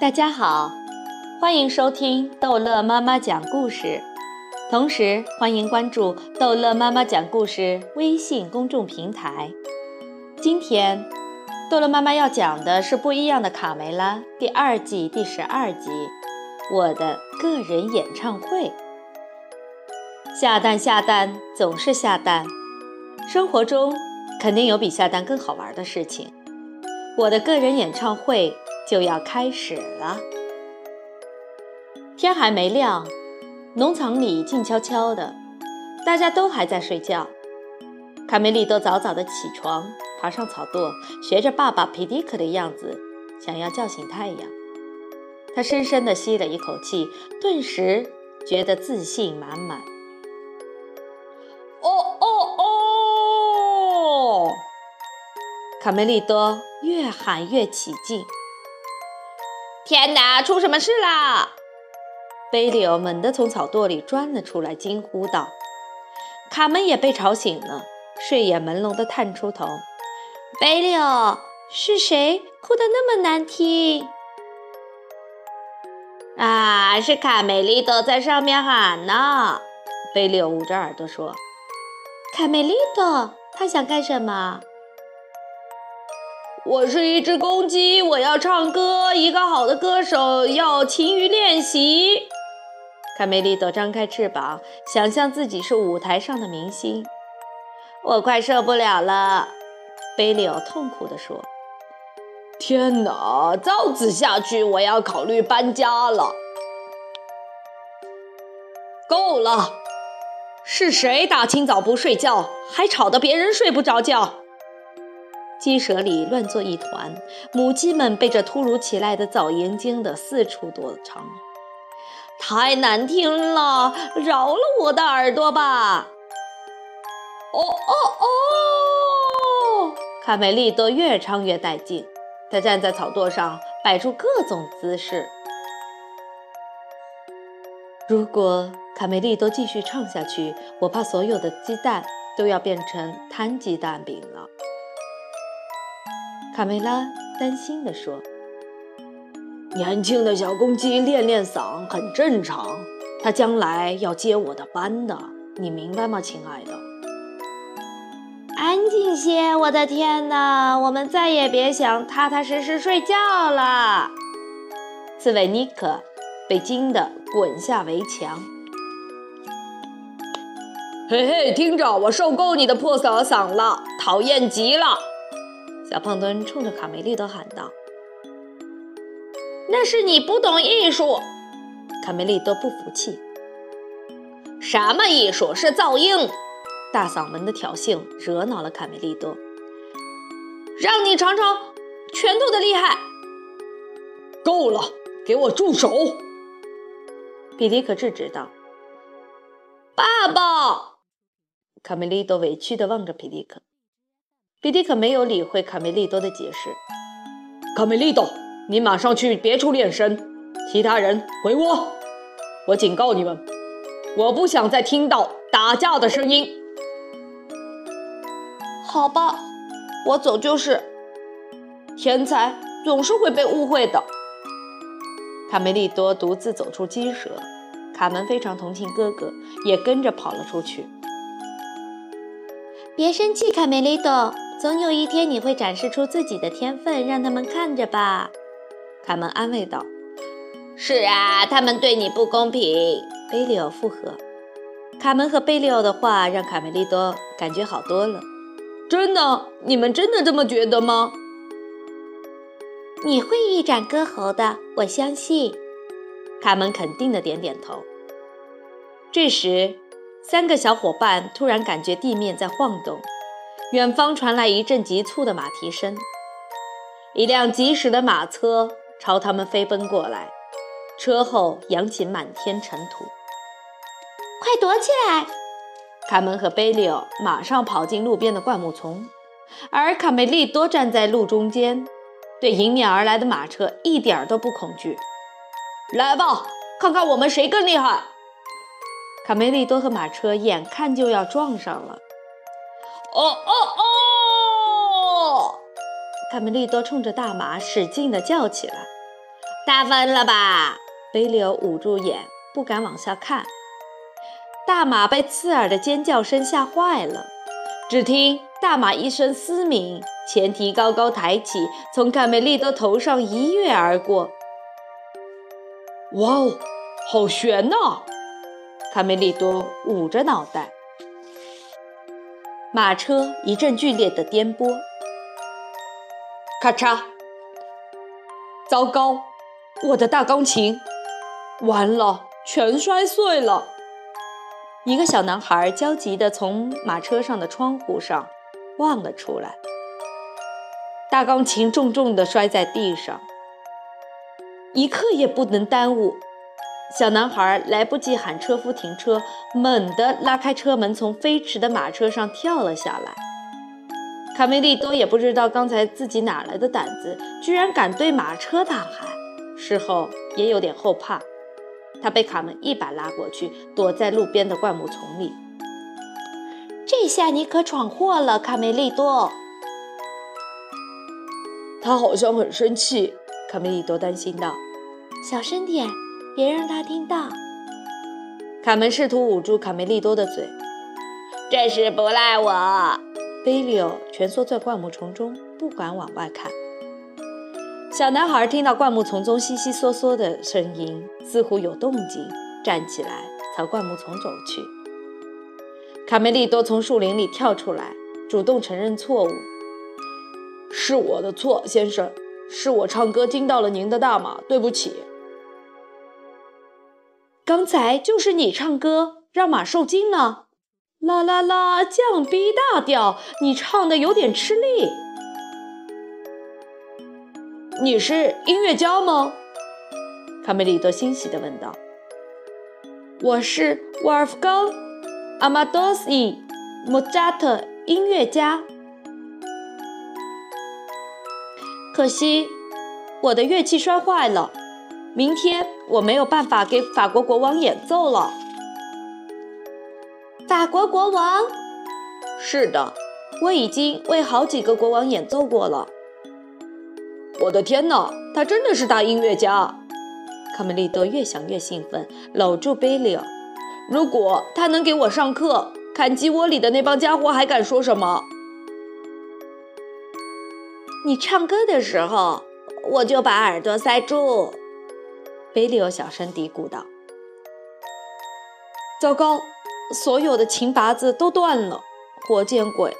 大家好，欢迎收听逗乐妈妈讲故事，同时欢迎关注逗乐妈妈讲故事微信公众平台。今天，逗乐妈妈要讲的是《不一样的卡梅拉》第二季第十二集《我的个人演唱会》。下蛋下蛋总是下蛋，生活中肯定有比下蛋更好玩的事情。我的个人演唱会就要开始了。天还没亮，农场里静悄悄的，大家都还在睡觉。卡梅利多早早的起床，爬上草垛，学着爸爸皮迪克的样子，想要叫醒太阳。他深深的吸了一口气，顿时觉得自信满满。哦哦哦！卡梅利多越喊越起劲。天哪，出什么事啦？贝利欧猛地从草垛里钻了出来，惊呼道：“卡门也被吵醒了，睡眼朦胧地探出头。贝利欧，是谁哭得那么难听？”啊，是卡梅利多在上面喊呢。贝利欧捂着耳朵说：“卡梅利多，他想干什么？”我是一只公鸡，我要唱歌。一个好的歌手要勤于练习。卡梅利多张开翅膀，想象自己是舞台上的明星。我快受不了了，贝利奥痛苦地说：“天哪，照此下去，我要考虑搬家了。”够了！是谁大清早不睡觉，还吵得别人睡不着觉？鸡舍里乱作一团，母鸡们被这突如其来的噪音惊得四处躲藏。太难听了，饶了我的耳朵吧！哦哦哦！卡梅利多越唱越带劲，他站在草垛上，摆出各种姿势。如果卡梅利多继续唱下去，我怕所有的鸡蛋都要变成摊鸡蛋饼了。卡梅拉担心地说：“年轻的小公鸡练练嗓很正常，它将来要接我的班的，你明白吗，亲爱的？”安静些！我的天哪，我们再也别想踏踏实实睡觉了。刺猬尼克被惊得滚下围墙。嘿嘿，听着，我受够你的破嗓嗓了，讨厌极了！小胖墩冲着卡梅利多喊道：“那是你不懂艺术。”卡梅利多不服气：“什么艺术？是噪音！”大嗓门的挑衅惹恼了卡梅利多。“让你尝尝拳头的厉害！”够了，给我住手！比迪克制止道。“爸爸！”卡梅利多委屈地望着皮迪克。比迪可没有理会卡梅利多的解释。卡梅利多，你马上去别处练身，其他人回窝。我警告你们，我不想再听到打架的声音。好吧，我走就是。天才总是会被误会的。卡梅利多独自走出鸡舍，卡门非常同情哥哥，也跟着跑了出去。别生气，卡梅利多。总有一天你会展示出自己的天分，让他们看着吧。”卡门安慰道。“是啊，他们对你不公平。”贝利奥附和。卡门和贝利奥的话让卡梅利多感觉好多了。“真的？你们真的这么觉得吗？”“你会一展歌喉的，我相信。”卡门肯定的点点头。这时，三个小伙伴突然感觉地面在晃动。远方传来一阵急促的马蹄声，一辆疾驶的马车朝他们飞奔过来，车后扬起满天尘土。快躲起来！卡门和贝利奥马上跑进路边的灌木丛，而卡梅利多站在路中间，对迎面而来的马车一点都不恐惧。来吧，看看我们谁更厉害！卡梅利多和马车眼看就要撞上了。哦哦哦！卡梅利多冲着大马使劲地叫起来。大分了吧？贝利欧捂住眼，不敢往下看。大马被刺耳的尖叫声吓坏了。只听大马一声嘶鸣，前蹄高高抬起，从卡梅利多头上一跃而过。哇哦，好悬呐！卡梅利多捂着脑袋。马车一阵剧烈的颠簸，咔嚓！糟糕，我的大钢琴，完了，全摔碎了。一个小男孩焦急地从马车上的窗户上望了出来，大钢琴重重地摔在地上。一刻也不能耽误，小男孩来不及喊车夫停车，猛地拉开车门，从飞驰的马车上跳了下来。卡梅利多也不知道刚才自己哪来的胆子，居然敢对马车大喊，事后也有点后怕。他被卡门一把拉过去，躲在路边的灌木丛里。这下你可闯祸了，卡梅利多。他好像很生气，卡梅利多担心道：“小声点，别让他听到。”卡门试图捂住卡梅利多的嘴。这事不赖我。贝利奥蜷缩在灌木丛中，不敢往外看。小男孩听到灌木丛中悉悉嗦嗦的声音，似乎有动静，站起来朝灌木丛走去。卡梅利多从树林里跳出来，主动承认错误：“是我的错，先生，是我唱歌惊到了您的大马，对不起。刚才就是你唱歌让马受惊了。啦啦啦，降 B 大调，你唱的有点吃力。”你是音乐家吗？卡梅利多欣喜地问道。“我是沃尔夫冈·阿马多斯·莫扎特，音乐家。可惜我的乐器摔坏了，明天我没有办法给法国国王演奏了。”法国国王？是的，我已经为好几个国王演奏过了。我的天哪，他真的是大音乐家！卡梅利多越想越兴奋，搂住贝利奥。如果他能给我上课，看鸡窝里的那帮家伙还敢说什么？你唱歌的时候，我就把耳朵塞住。贝利奥小声嘀咕道：“糟糕，所有的琴拔子都断了，活见鬼！”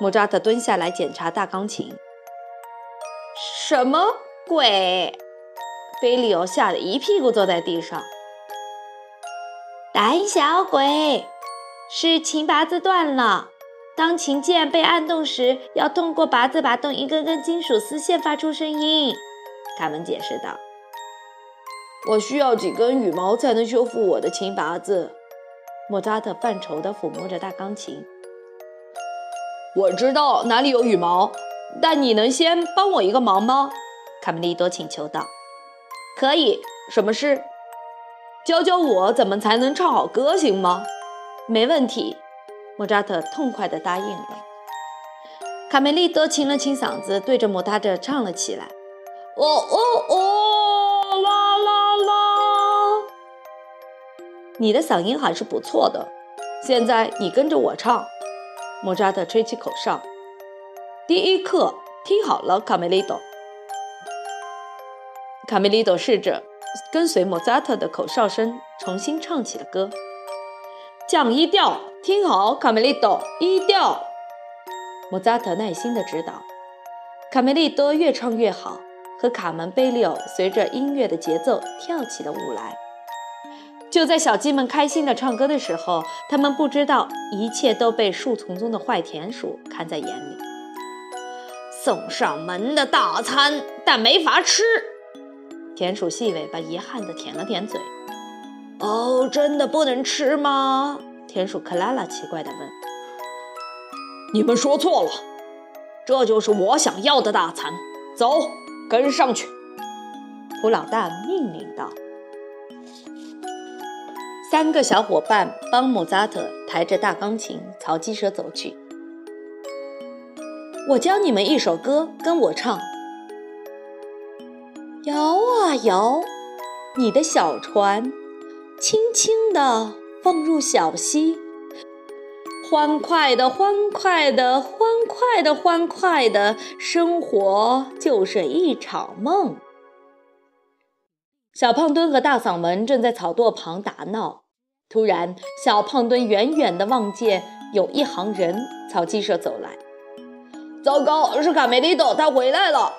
莫扎特蹲下来检查大钢琴。什么鬼？菲利欧吓得一屁股坐在地上。胆小鬼，是琴拔子断了。当琴键被按动时，要通过拔子拔动一根根金属丝线发出声音。卡门解释道：“我需要几根羽毛才能修复我的琴拔子。”莫扎特犯愁地抚摸着大钢琴。我知道哪里有羽毛。但你能先帮我一个忙吗？卡梅利多请求道。“可以，什么事？教教我怎么才能唱好歌，行吗？”“没问题。”莫扎特痛快地答应了。卡梅利多清了清嗓子，对着莫扎特唱了起来：“哦哦哦，你的嗓音还是不错的。现在你跟着我唱。”莫扎特吹起口哨。第一课，听好了，卡梅利多。卡梅利多试着跟随莫扎特的口哨声，重新唱起了歌。降一调，听好，卡梅利多，一调。莫扎特耐心地指导。卡梅利多越唱越好，和卡门、贝利奥随着音乐的节奏跳起了舞来。就在小鸡们开心地唱歌的时候，他们不知道一切都被树丛中的坏田鼠看在眼里。送上门的大餐，但没法吃。田鼠细尾巴遗憾地舔了舔嘴。哦，真的不能吃吗？田鼠克拉拉奇怪地问。你们说错了，这就是我想要的大餐。走，跟上去。胡老大命令道。三个小伙伴帮莫扎特抬着大钢琴朝鸡舍走去。我教你们一首歌，跟我唱。摇啊摇，你的小船轻轻地放入小溪，欢快的，欢快的，欢快的，欢快的，生活就是一场梦。小胖墩和大嗓门正在草垛旁打闹，突然，小胖墩远远地望见有一行人朝鸡舍走来。糟糕，是卡梅利多，他回来了！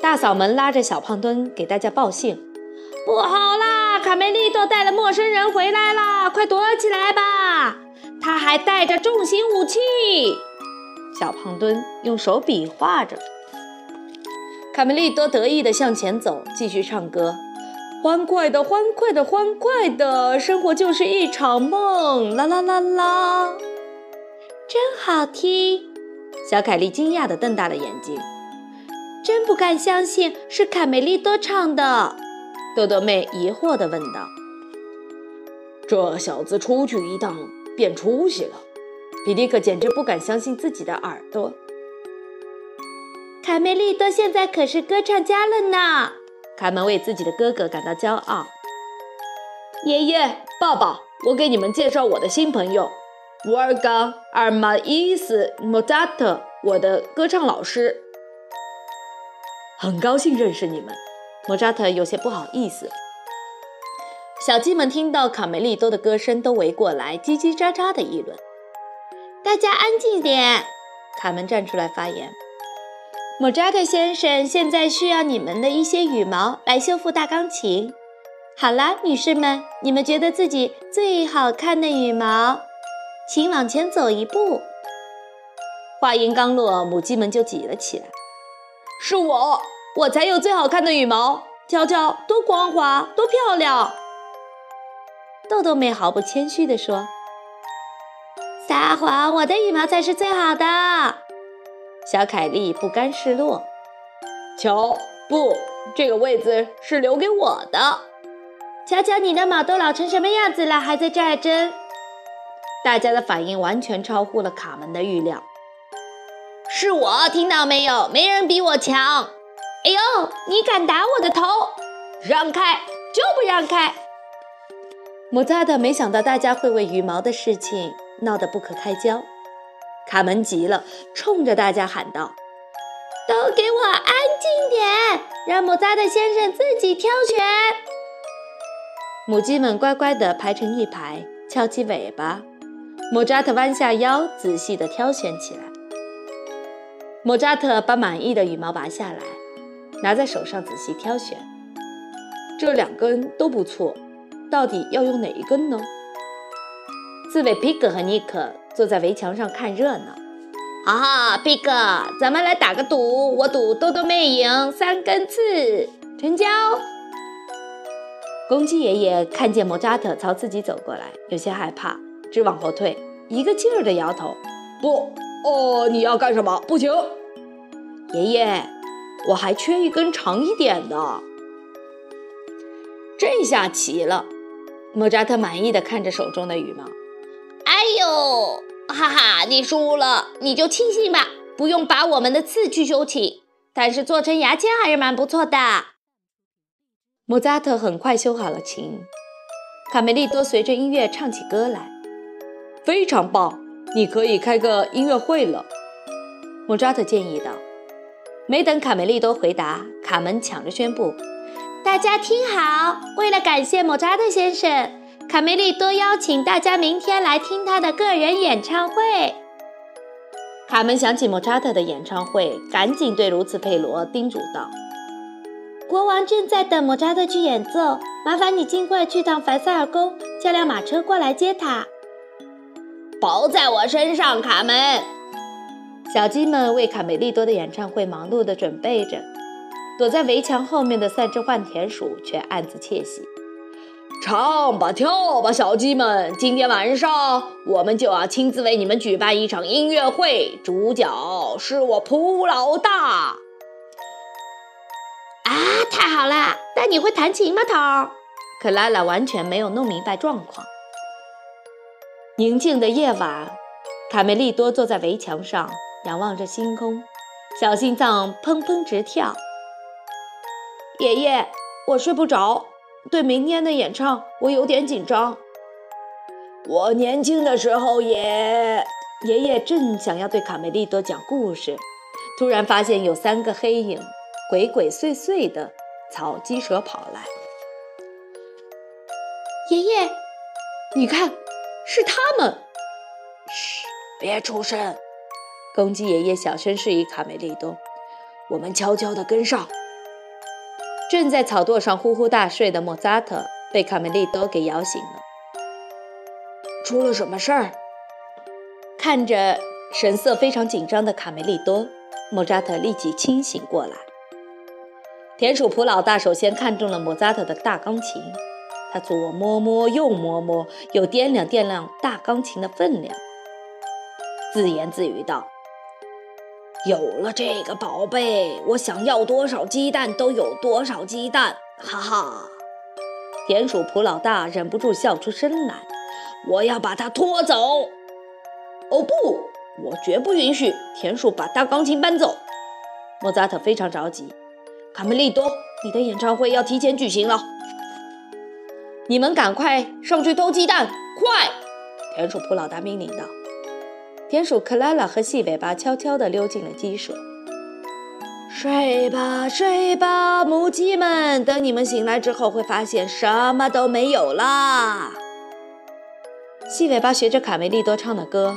大嗓门拉着小胖墩给大家报信：“不好啦，卡梅利多带了陌生人回来啦，快躲起来吧！他还带着重型武器。”小胖墩用手比划着。卡梅利多得意地向前走，继续唱歌：“欢快的，欢快的，欢快的，生活就是一场梦。”啦啦啦啦，真好听！小凯莉惊讶地瞪大了眼睛，真不敢相信是卡梅利多唱的。豆豆妹疑惑地问道：“这小子出去一趟变出息了。”比利克简直不敢相信自己的耳朵。卡梅利多现在可是歌唱家了呢！卡门为自己的哥哥感到骄傲。爷爷、爸爸，我给你们介绍我的新朋友，沃尔冈·阿马伊斯·莫扎特，我的歌唱老师。很高兴认识你们。莫扎特有些不好意思。小鸡们听到卡梅利多的歌声，都围过来，叽叽喳喳地议论。大家安静点！卡门站出来发言。莫扎特先生现在需要你们的一些羽毛来修复大钢琴。好了，女士们，你们觉得自己最好看的羽毛，请往前走一步。话音刚落，母鸡们就挤了起来。是我，我才有最好看的羽毛，瞧瞧，多光滑，多漂亮！豆豆妹毫不谦虚地说：“撒谎，我的羽毛才是最好的。”小凯莉不甘示弱，瞧，不，这个位子是留给我的。瞧瞧你的马都老成什么样子了，还在这儿争？大家的反应完全超乎了卡门的预料。是我，听到没有？没人比我强。哎呦，你敢打我的头？让开，就不让开！莫扎特没想到大家会为羽毛的事情闹得不可开交。卡门急了，冲着大家喊道：“都给我安静点，让莫扎特先生自己挑选。”母鸡们乖乖地排成一排，翘起尾巴。莫扎特弯下腰，仔细地挑选起来。莫扎特把满意的羽毛拔下来，拿在手上仔细挑选。这两根都不错，到底要用哪一根呢？刺猬皮克和尼克。坐在围墙上看热闹，哈哈，皮哥，咱们来打个赌，我赌豆豆妹赢三根刺，成交。公鸡爷爷看见莫扎特朝自己走过来，有些害怕，直往后退，一个劲儿的摇头。不，哦，你要干什么？不行，爷爷，我还缺一根长一点的。这下齐了，莫扎特满意的看着手中的羽毛。哎呦，哈哈，你输了，你就庆幸吧，不用把我们的刺去修琴，但是做成牙签还是蛮不错的。莫扎特很快修好了琴，卡梅利多随着音乐唱起歌来，非常棒，你可以开个音乐会了。莫扎特建议道。没等卡梅利多回答，卡门抢着宣布：“大家听好，为了感谢莫扎特先生。”卡梅利多邀请大家明天来听他的个人演唱会。卡门想起莫扎特的演唱会，赶紧对卢茨佩罗叮嘱道：“国王正在等莫扎特去演奏，麻烦你尽快去趟凡塞尔宫，叫辆马车过来接他。”包在我身上，卡门。小鸡们为卡梅利多的演唱会忙碌地准备着，躲在围墙后面的三只换田鼠却暗自窃喜。唱吧，跳吧，小鸡们！今天晚上我们就要亲自为你们举办一场音乐会，主角是我普老大。啊，太好了！但你会弹琴吗，头？可拉拉完全没有弄明白状况。宁静的夜晚，卡梅利多坐在围墙上，仰望着星空，小心脏砰砰直跳。爷爷，我睡不着，对明天的演唱我有点紧张。我年轻的时候也……爷爷正想要对卡梅利多讲故事，突然发现有三个黑影，鬼鬼祟祟的朝鸡舍跑来。爷爷，你看，是他们！嘘，别出声！公鸡爷爷小声示意卡梅利多：“我们悄悄地跟上。”正在草垛上呼呼大睡的莫扎特被卡梅利多给摇醒了。出了什么事儿？看着神色非常紧张的卡梅利多，莫扎特立即清醒过来。田鼠普老大首先看中了莫扎特的大钢琴，他左摸摸右摸摸，又掂量掂量大钢琴的分量，自言自语道：“有了这个宝贝，我想要多少鸡蛋都有多少鸡蛋！”哈哈，田鼠普老大忍不住笑出声来：“我要把它拖走。”哦不，我绝不允许田鼠把大钢琴搬走。莫扎特非常着急。卡梅利多，你的演唱会要提前举行了，你们赶快上去偷鸡蛋，快！田鼠普老大命令道。田鼠克拉拉和细尾巴悄悄地溜进了鸡舍。睡吧，睡吧，母鸡们，等你们醒来之后，会发现什么都没有啦。细尾巴学着卡梅利多唱的歌。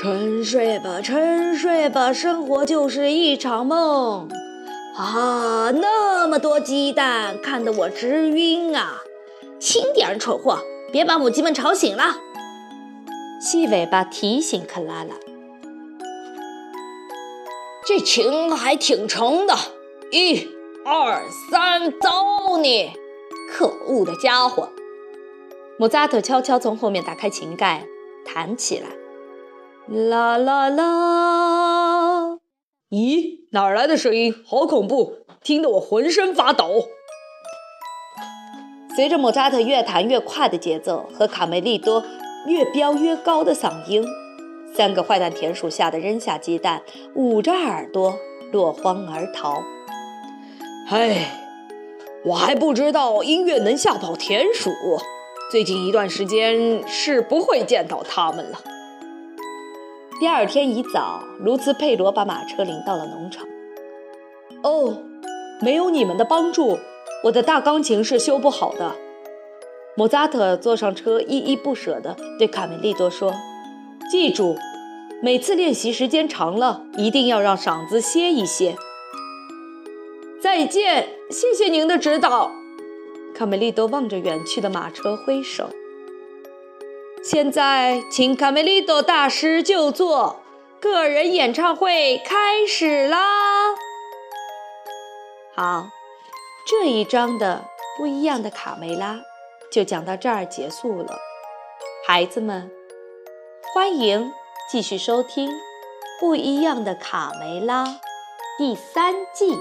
沉睡吧，沉睡吧，生活就是一场梦。啊，那么多鸡蛋，看得我直晕啊！轻点，蠢货，别把母鸡们吵醒了。细尾巴提醒克拉拉：“这琴还挺沉的。”一、二、三，走你！可恶的家伙！莫扎特悄悄从后面打开琴盖，弹起来。啦啦啦！咦，哪儿来的声音？好恐怖，听得我浑身发抖。随着莫扎特越弹越快的节奏和卡梅利多越飙越高的嗓音，三个坏蛋田鼠吓得扔下鸡蛋，捂着耳朵落荒而逃。唉，我还不知道音乐能吓跑田鼠，最近一段时间是不会见到他们了。第二天一早，卢茨佩罗把马车领到了农场。哦，没有你们的帮助，我的大钢琴是修不好的。莫扎特坐上车，依依不舍地对卡梅利多说：“记住，每次练习时间长了，一定要让嗓子歇一歇。”再见，谢谢您的指导。卡梅利多望着远去的马车挥手。现在，请卡梅利多大师就座，个人演唱会开始啦！好，这一章的不一样的卡梅拉就讲到这儿结束了。孩子们，欢迎继续收听《不一样的卡梅拉》第三季。